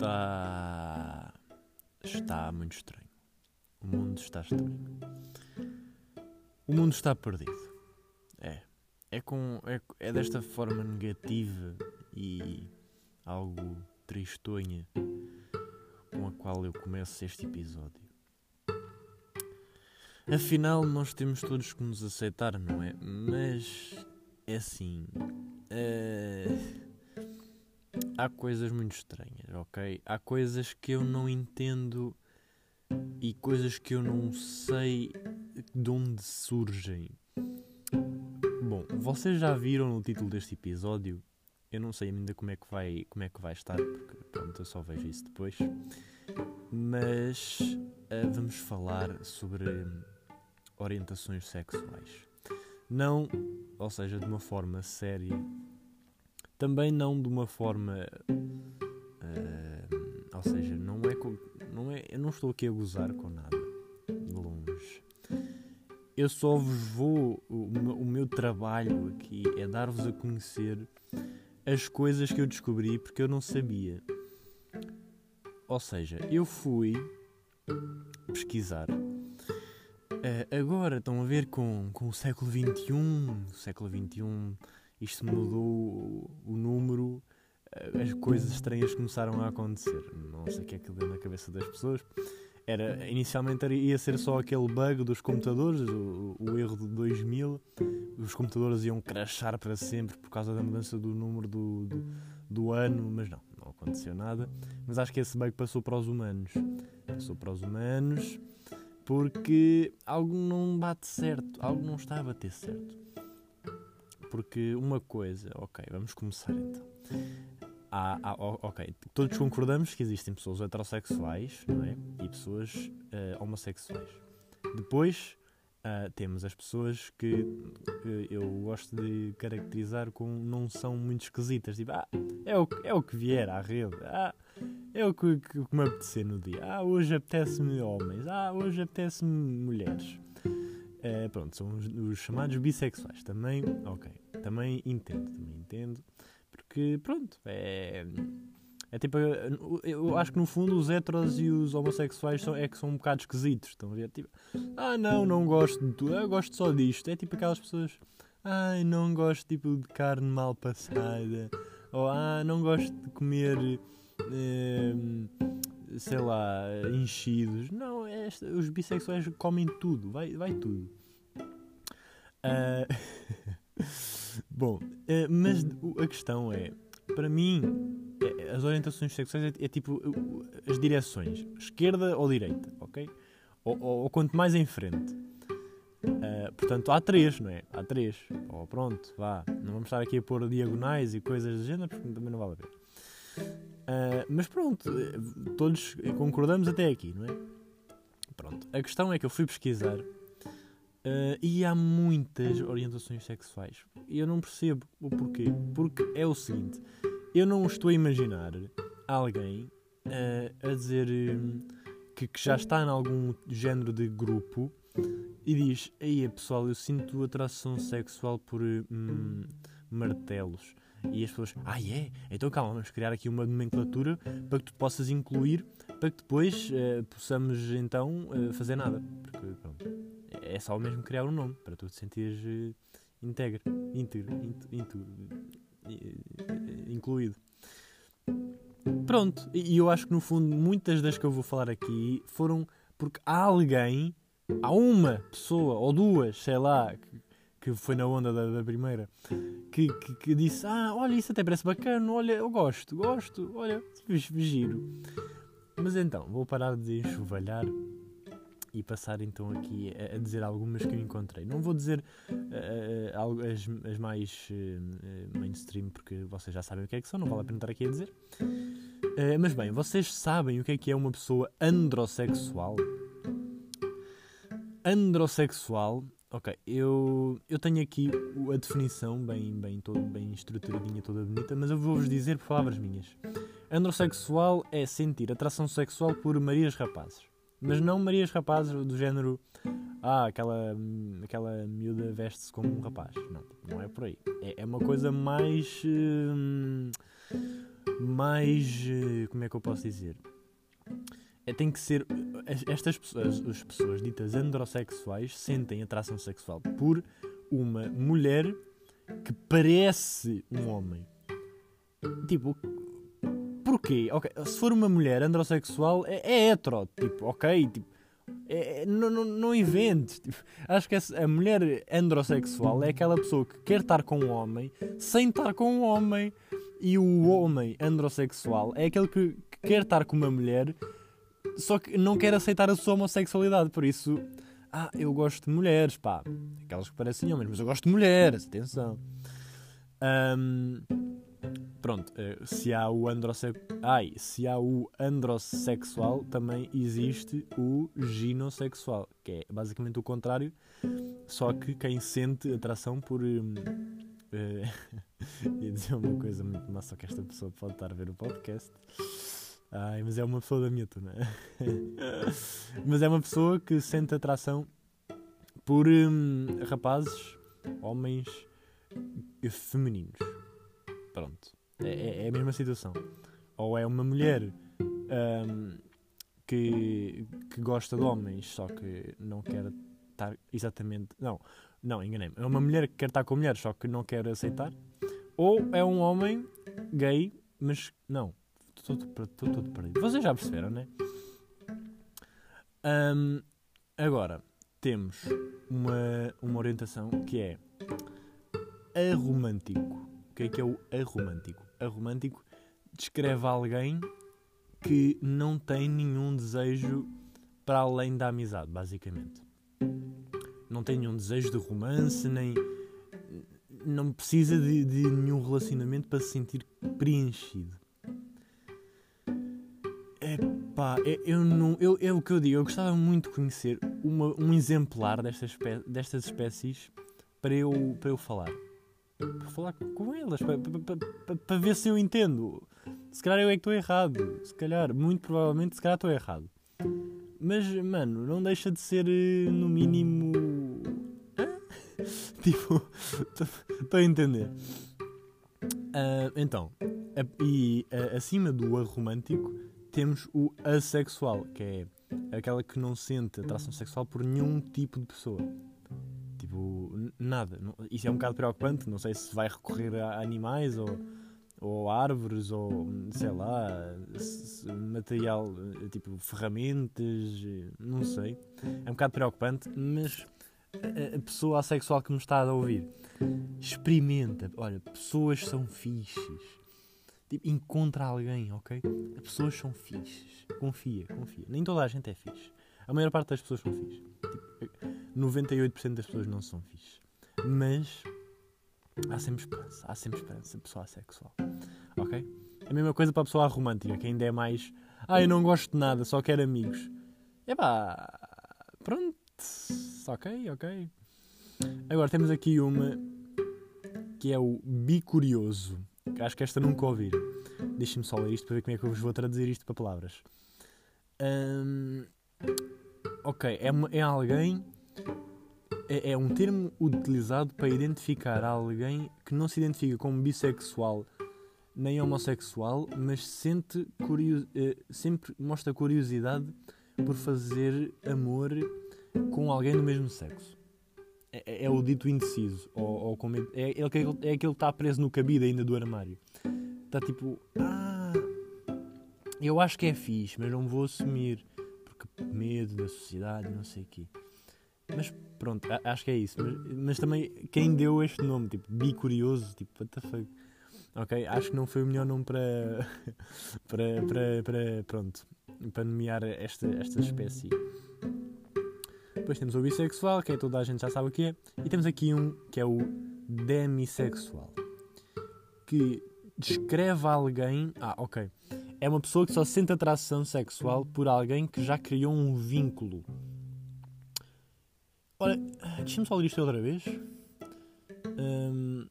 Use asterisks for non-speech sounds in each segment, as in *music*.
está. está muito estranho. O mundo está estranho. O mundo está perdido. É. É, com, é, é desta forma negativa e algo tristonha com a qual eu começo este episódio. Afinal, nós temos todos que nos aceitar, não é? Mas é assim. Uh, há coisas muito estranhas, ok? Há coisas que eu não entendo e coisas que eu não sei de onde surgem. Bom, vocês já viram no título deste episódio? Eu não sei ainda como é que vai, como é que vai estar, porque pronto, eu só vejo isso depois. Mas uh, vamos falar sobre orientações sexuais. Não, ou seja, de uma forma séria, também não de uma forma. Uh, ou seja, não é, não é. Eu não estou aqui a gozar com nada. Longe. Eu só vos vou. O, o meu trabalho aqui é dar-vos a conhecer as coisas que eu descobri porque eu não sabia. Ou seja, eu fui pesquisar. Uh, agora estão a ver com, com o século XXI. O século XXI isto mudou o número, eh, as coisas estranhas começaram a acontecer. Não sei o que é que deu na cabeça das pessoas. Era, inicialmente era, ia ser só aquele bug dos computadores, o, o, erro de 2000. Os computadores iam crashar para sempre por causa da mudança do número do, do, do ano, mas não, não aconteceu nada. Mas acho que esse bug passou para os humanos. Passou para os humanos porque algo não bate certo, algo não está a bater certo. Porque uma coisa, ok, vamos começar então. Há, há, ok, todos concordamos que existem pessoas heterossexuais não é? e pessoas uh, homossexuais. Depois uh, temos as pessoas que uh, eu gosto de caracterizar como não são muito esquisitas. Tipo, ah, é o, é o que vier à rede. Ah, é o que, que, que me apetecer no dia. Ah, hoje apetece-me homens. Ah, hoje apetece-me mulheres. Uh, pronto, são os, os, chamados bissexuais. Também, ok, também entendo, também entendo. Porque, pronto, é. É tipo, eu acho que no fundo os heteros e os homossexuais são, é que são um bocado esquisitos. Estão a ver? Tipo, ah, não, não gosto de tudo, eu gosto só disto. É tipo aquelas pessoas, ai, não gosto tipo de carne mal passada. Ou, ah, não gosto de comer. Eh, sei lá, enchidos. Não, é os bissexuais comem tudo, vai, vai tudo. Uh, *laughs* bom, uh, mas a questão é, para mim, é, as orientações sexuais é, é, tipo as direções, esquerda ou direita, ok? Ou, ou, ou quanto mais em frente. Uh, portanto, há três, não é? Há três. Oh, pronto, vá. Não vamos estar aqui a pôr diagonais e coisas do género, porque também não vale a pena. Uh, mas pronto, todos concordamos até aqui, não é? Pronto, a questão é que eu fui pesquisar uh, e há muitas orientações sexuais. E eu não percebo o porquê. Porque é o seguinte: eu não estou a imaginar alguém uh, a dizer que, que, já está em algum género de grupo e diz: Aí pessoal, eu sinto atração sexual por hum, martelos. E as pessoas, ah, é? Então calma, vamos criar aqui uma nomenclatura para que tu possas incluir, para que depois uh, possamos então uh, fazer nada. Porque pronto, é só mesmo criar um nome para tu te sentires uh, íntegro, íntegro, íntegro, incluído. Pronto, e eu acho que no fundo muitas das que eu vou falar aqui foram porque há alguém, há uma pessoa ou duas, sei lá, que, que foi na onda da, da primeira, que, que, que, disse: Ah, olha, isso até parece bacana, olha, eu gosto, gosto, olha, giro. Mas então, vou parar de enxovalhar e passar então aqui a, a dizer algumas que eu encontrei. Não vou dizer uh, uh, as, as, mais uh, mainstream, porque vocês já sabem o que é que são, não vale a pena estar aqui a dizer. mas bem, vocês sabem o que é que é uma pessoa androssexual? Androssexual Ok, eu, eu tenho aqui a definição bem, bem, todo, bem estruturadinha, toda bonita, mas eu vou-vos dizer por palavras minhas. Androssexual é sentir atração sexual por Marias rapazes. Mas não Marias rapazes do género ah, aquela, aquela miúda veste-se como um rapaz. Não, não é por aí. É, é uma coisa mais. Hum, mais. Eh, como é que eu posso dizer? É, tem que ser. Estas pessoas, as pessoas ditas androssexuais sentem atração sexual por uma mulher que parece um homem. Tipo, porquê? Okay, se for uma mulher androssexual, é, é hetero. Tipo, ok, tipo, é, é, não, não, não inventes. *laughs* Tipo, acho que a mulher androssexual é aquela pessoa que quer estar com um homem sem estar com um homem. E o homem androssexual é aquele que, que quer estar com uma mulher só que não quer aceitar a sua homossexualidade. Por isso, ah, eu gosto de mulheres, pá. Aquelas que parecem homens, mas eu gosto de mulheres, atenção. Um, pronto, eh, se há o androssexual. Ai, se há o androssexual, também existe o ginossexual, que é basicamente o contrário, só que quem sente atração por. Um, uh, *laughs* ia dizer uma coisa muito massa, que esta pessoa pode estar a ver o podcast. Ai, mas é uma pessoa da minha turma. *laughs* mas é uma pessoa que sente atração por um, rapazes, homens femininos. Pronto. É, é, é, a mesma situação. Ou é uma mulher um, que, que gosta de homens, só que não quer estar exatamente. Não, não, enganei-me. É uma mulher que quer estar com mulheres, só que não quer aceitar. Ou é um homem gay, mas não. Estou todo perdido. Vocês já perceberam, né? Um, agora, temos uma, uma orientação que é aromântico. O que é que é o aromântico? Aromântico descreve alguém que não tem nenhum desejo para além da amizade, basicamente. Não tem nenhum desejo de romance, nem. Não precisa de, de nenhum relacionamento para se sentir preenchido. Epá, eu, eu não. Eu, é o que eu digo, eu gostava muito de conhecer uma, um exemplar destas, destas espécies para eu, para eu falar para falar com elas, para, para, para, para, ver se eu entendo. Se calhar eu é que estou errado. Se calhar, muito provavelmente, se calhar estou errado. Mas, mano, não deixa de ser, eh, no mínimo. *laughs* tipo, estou a entender. Uh, então, a, e uh, acima do aromântico, temos o assexual, que é aquela que não sente atração sexual por nenhum tipo de pessoa. Tipo, nada. Isso é um bocado preocupante. Não sei se vai recorrer a animais ou, ou árvores ou sei lá, material tipo ferramentas, não sei. É um bocado preocupante, mas a pessoa assexual que me está a ouvir experimenta. Olha, pessoas são fixes. Tipo, encontra alguém, ok? As pessoas são fixes. Confia, confia. Nem toda a gente é fixe. A maior parte das pessoas são fixes. Tipo, 98% das pessoas não são fixe. Mas há sempre esperança. Há sempre esperança. Pessoa assexual. Ok? A mesma coisa para a pessoa romântica, que ainda é mais. Ah, eu não gosto de nada, só quero amigos. Epá, pronto. Ok, ok. Agora temos aqui uma que é o bicurioso. Acho que esta nunca ouvi. Deixem-me só ler isto para ver como é que eu vos vou traduzir isto para palavras. Um, ok, é, é alguém é, é um termo utilizado para identificar alguém que não se identifica como bissexual nem homossexual, mas sente curios, eh, sempre mostra curiosidade por fazer amor com alguém do mesmo sexo. É, é, o dito indeciso, ou, ou é, é, é, aquele, é aquele que está preso no cabide ainda do armário. Está tipo, ah, eu acho que é fixe, mas não vou assumir, porque medo da sociedade, não sei o quê. Mas pronto, acho que é isso. Mas, mas, também quem deu este nome, tipo, bicurioso, tipo, what the fuck. Ok, acho que não foi o melhor nome para, *laughs* para, para, para pronto, para nomear esta, esta espécie. Depois temos o bissexual, que é toda a gente já sabe o que é. E temos aqui um que é o demissexual. Que descreve alguém. Ah, ok. É uma pessoa que só sente atração sexual por alguém que já criou um vínculo Ora, deixa-me só ler isto outra vez. Um,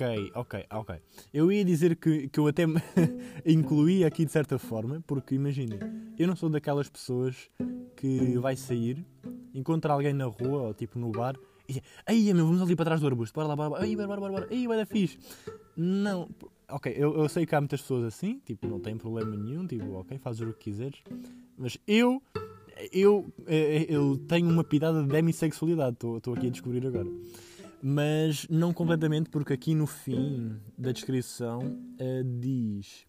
ok, ok, ok. Eu ia dizer que, que eu até me *laughs* incluí aqui de certa forma, porque imaginem, eu não sou daquelas pessoas que vai sair, encontra alguém na rua ou tipo no bar e aí meu, vamos ali para trás do arbusto, bora lá, bora, bora, aí, bora, bora, bora, aí vai dar fixe. Não, ok, eu, eu sei que há muitas pessoas assim, tipo, não tem problema nenhum, tipo, ok, fazes o que quiseres, mas eu, eu, eh, eu tenho uma pitada de demissexualidade, estou aqui a descobrir agora. Mas não completamente, porque aqui no fim da descrição uh, diz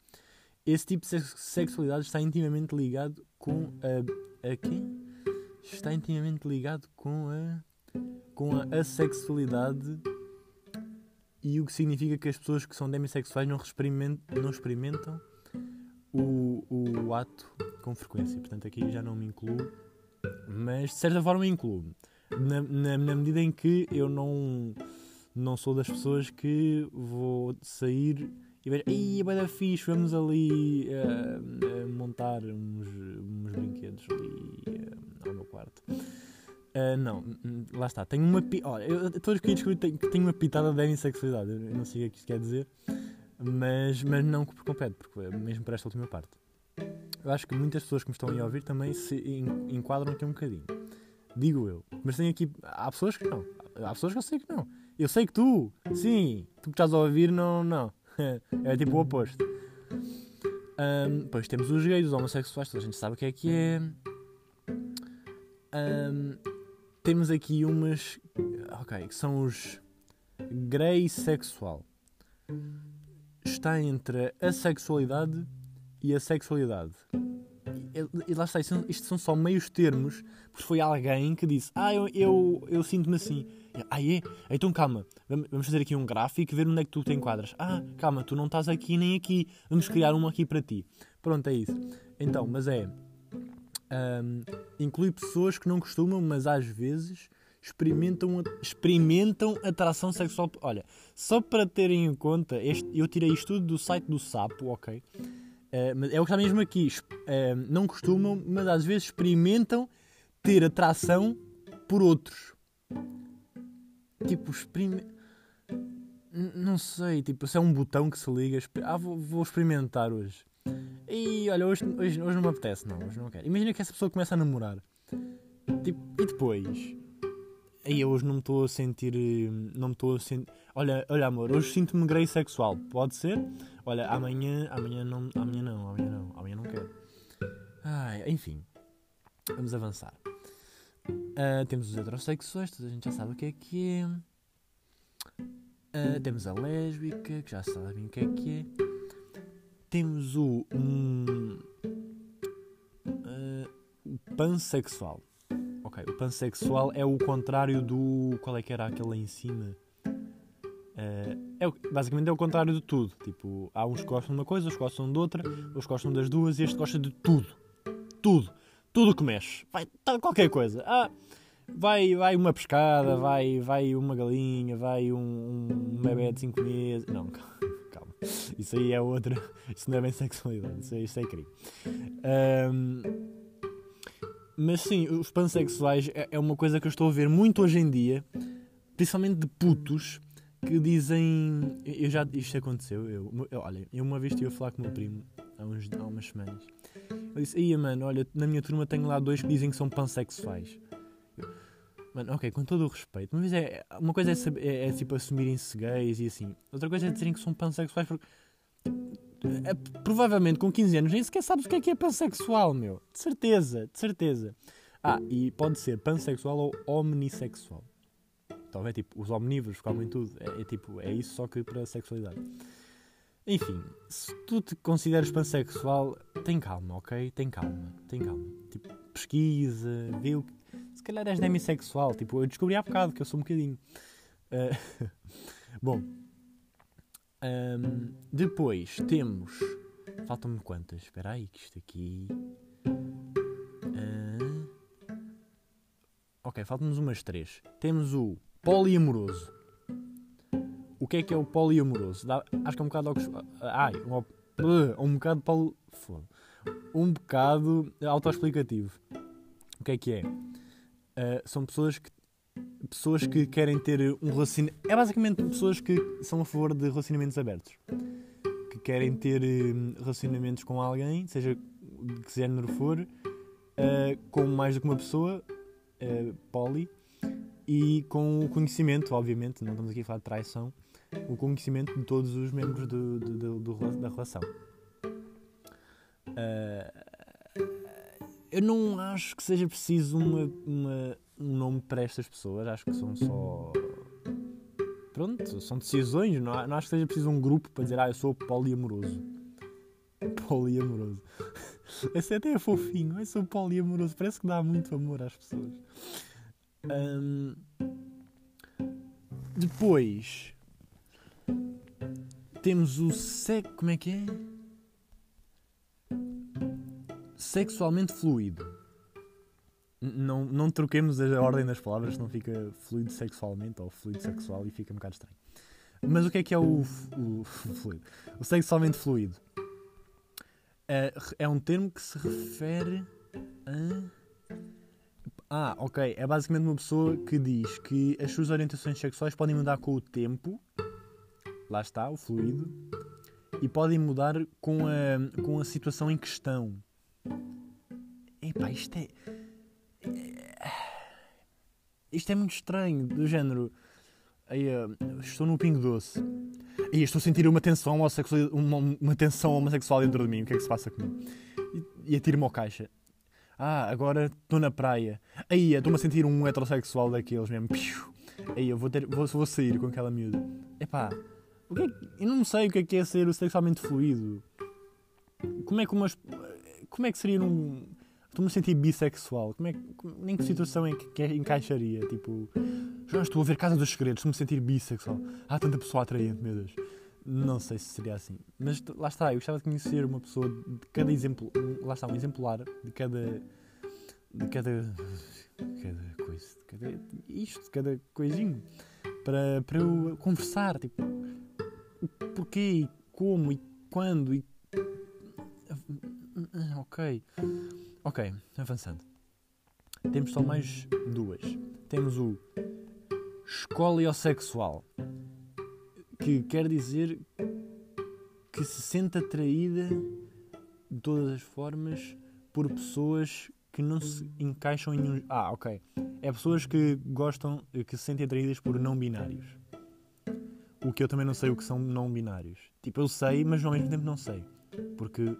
esse tipo de sexualidade está intimamente ligado com a. a quem? Está intimamente ligado com a. com a assexualidade e o que significa que as pessoas que são demissexuais não experimentam, não experimentam o, o ato com frequência. Portanto, aqui já não me incluo, mas de certa forma incluo. Na, na, na medida em que eu não, não sou das pessoas que vou sair e vejo, ai, vai dar fixe, vamos ali uh, uh, montar uns, uns brinquedos ali uh, ao meu quarto. não, lá está, tenho uma. Olha, eu estou a descobrir que tenho uma pitada de demissexualidade. Eu não sei o que isto quer dizer, mas, mas não por completo, porque mesmo para esta última parte. Eu acho que muitas pessoas que me estão a ouvir também se enquadram aqui um bocadinho. Digo eu. Mas tem aqui. Há pessoas que não. Há pessoas que eu sei que não. Eu sei que tu, sim, tu que estás a ouvir, não, não. *laughs* é tipo o oposto. Um, depois temos os gays, os homossexuais, toda a gente sabe o que é que é. Um, temos aqui umas. Ok, que são os. Grey sexual. Está entre a sexualidade e a sexualidade. E, lá está, isto isto são só meios termos, porque foi alguém que disse: Ah, eu, eu, eu sinto-me assim. Ah, é? Então calma, vamos fazer aqui um gráfico e ver onde é que tu te enquadras. Ah, calma, tu não estás aqui nem aqui. Vamos criar um aqui para ti. Pronto, é isso. Então, mas é. Um, inclui pessoas que não costumam, mas às vezes experimentam, experimentam atração sexual. Olha, só para terem em conta, este, eu tirei isto tudo do site do Sapo, ok? Mas é o que está mesmo aqui. Uh, não costumam, mas às vezes experimentam ter atração por outros. Tipo, exprime... Não sei, tipo, se é um botão que se liga. Ah, vou, vou experimentar hoje. E olha, hoje, hoje, hoje não me apetece, não, hoje não quero. Imagina que essa pessoa começa a namorar. Tipo, e depois? Aí hoje não me estou a sentir. Não me estou a sentir. Olha, olha, amor, hoje sinto-me grey sexual. Pode ser? Olha, amanhã. Amanhã não. Amanhã não, amanhã não. Amanhã não quero. Ai, enfim. Vamos avançar. Uh, temos os heterossexuais, toda a gente já sabe o que é que é. Uh, temos a lésbica, que já sabem o que é que é. Temos o. Um, uh, o pansexual. Ok, o pansexual é o contrário do. Qual é que era aquele lá em cima? É, basicamente é o contrário de tudo. Tipo, há uns que gostam de uma coisa, outros gostam de outra, outros gostam das duas e este gosta de tudo. Tudo tudo que mexe. Vai tá, qualquer coisa. Ah, vai, vai uma pescada, vai, vai uma galinha, vai um, um bebê de 5 meses. Não, *laughs* calma. Isso aí é outra. Isso não é bem sexualidade. Isso, é, isso é crime. Um, mas sim, os pansexuais é, é uma coisa que eu estou a ver muito hoje em dia, principalmente de putos que dizem. Eu já, isto aconteceu. Eu, eu, olha, eu uma vez estive a falar com o meu primo há, uns, há umas semanas eu disse, ia mano, olha, na minha turma tenho lá dois que dizem que são pansexuais. Mano, ok, com todo o respeito. Vez é, uma coisa é, saber, é, é tipo assumirem-se gays e assim. Outra coisa é dizerem que são pansexuais porque. É, provavelmente com 15 anos nem sequer sabes o que é que é pansexual, meu. De certeza, de certeza. Ah, e pode ser pansexual ou omnissexual. Então é tipo, os omnívoros comem tudo. É, é tipo, é isso só que para a sexualidade. Enfim, se tu te consideras pansexual, tem calma, ok? Tem calma, tem calma. Tipo, pesquisa, vê o que. Se calhar és demissexual, tipo, eu descobri há bocado que eu sou um bocadinho. Uh... *laughs* Bom, um, depois temos. Faltam-me quantas? Espera aí, que isto aqui. Uh... Ok, faltam-nos umas três. Temos o poliamoroso o que é que é o poliamoroso? Dá, acho que é um bocado. Ai, um, um bocado. Poli, um bocado autoexplicativo. O que é que é? Uh, são pessoas que pessoas que querem ter um relacionamento. É basicamente pessoas que são a favor de relacionamentos abertos. Que querem ter hum, relacionamentos com alguém, seja de que género for, uh, com mais do que uma pessoa, uh, poli, e com o conhecimento, obviamente, não estamos aqui a falar de traição, o conhecimento de todos os membros do, do, do, da relação. Uh, eu não acho que seja preciso uma, uma, um nome para estas pessoas, acho que são só. Pronto, são decisões, não, não acho que seja preciso um grupo para dizer, ah, eu sou poliamoroso. Poliamoroso. *laughs* Esse até é fofinho, eu sou poliamoroso, parece que dá muito amor às pessoas. Um, depois temos o sec. Como é que é? Sexualmente fluido. Não, não troquemos a ordem das palavras, senão fica fluido sexualmente ou fluido sexual e fica um bocado estranho. Mas o que é que é o, o, o fluido? O sexualmente fluido é, é um termo que se refere a ah, ok. É basicamente uma pessoa que diz que as suas orientações sexuais podem mudar com o tempo. Lá está, o fluido. E podem mudar com a, com a situação em questão. Epá, isto é. Isto é muito estranho. Do género. Aí, estou no pingo doce. E estou a sentir uma tensão homossexual, uma, uma tensão homossexual dentro de mim. O que é que se passa comigo? E, e atiro-me ao caixa. Ah, agora estou na praia. Aí, estou-me a sentir um heterossexual daqueles mesmo. Aí, eu vou, ter, vou, vou sair com aquela miúda. Epá, o que é, eu não sei o que é, que é ser sexualmente fluido. Como é que umas. Como é que seria num. Estou-me a sentir bissexual. Como é, em que situação é que, que encaixaria? Tipo, já estou a ver Casa dos Segredos, estou-me a sentir bissexual. Há tanta pessoa atraente, meu Deus. Não sei se seria assim. Mas lá está, eu gostava de conhecer uma pessoa de cada exemplo. Lá está, um exemplar de cada. de cada. cada coisa. De cada, isto, de cada coisinho. Para, para eu conversar. Tipo, porquê, e como, e quando, e. Ok. Ok, avançando. Temos só mais duas. Temos o escoliosexual que quer dizer que se sente atraída de todas as formas por pessoas que não se encaixam em um. Ah, ok. É pessoas que gostam, que se sentem atraídas por não binários. O que eu também não sei o que são não binários. Tipo, eu sei, mas ao mesmo tempo não sei. Porque,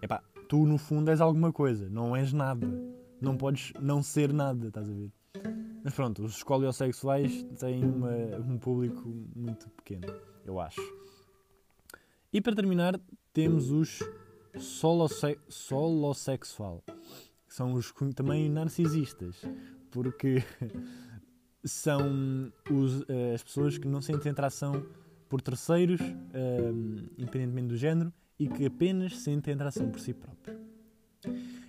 epá, tu no fundo és alguma coisa, não és nada. Não podes não ser nada, estás a ver? Mas pronto, os escoliossexuais têm uma, um público muito pequeno, eu acho. E para terminar, temos os solose solossexual, que são os também narcisistas, porque *laughs* são os, eh, as pessoas que não sentem atração por terceiros, um, eh, independentemente do género, e que apenas sentem atração por si próprios.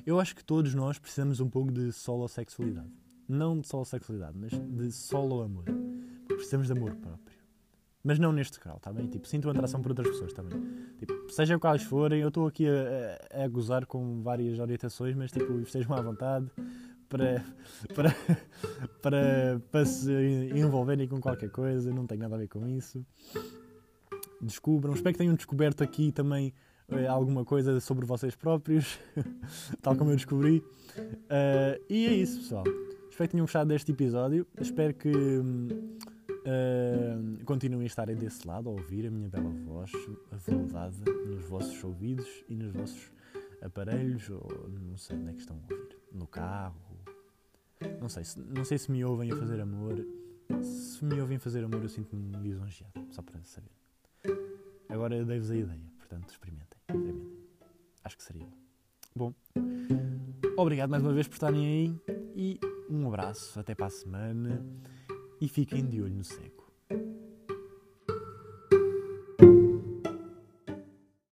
Eu acho que todos nós precisamos um pouco de solossexualidade não de solo sexualidade, mas de solo amor. Precisamos de amor próprio. Mas não neste grau, está bem? Tipo, sinto atração por outras pessoas também. Tipo, seja quais forem, eu estou aqui a, a, a, gozar com várias orientações, mas tipo, estejam à vontade para, *laughs* para, para, para se envolverem com qualquer coisa, não tem nada a ver com isso. Descubram, espero que tenham descoberto aqui também eh, alguma coisa sobre vocês próprios, *laughs* tal como eu descobri. Uh, e é isso, pessoal. Espero que tenham gostado deste episódio. Espero que uh, continuem a estarem desse lado a ouvir a minha bela voz aveludada nos vossos ouvidos e nos vossos aparelhos, ou não sei onde é que estão a ouvir. No carro. Não sei, não sei se me ouvem a fazer amor. Se me ouvem fazer amor, eu sinto-me lisonjeado, só para saber. Agora eu dei-vos a ideia, portanto, experimentem, experimentem. Acho que seria bom. Obrigado mais uma vez por estarem aí e um abraço, até para a semana e fiquem de olho no seco.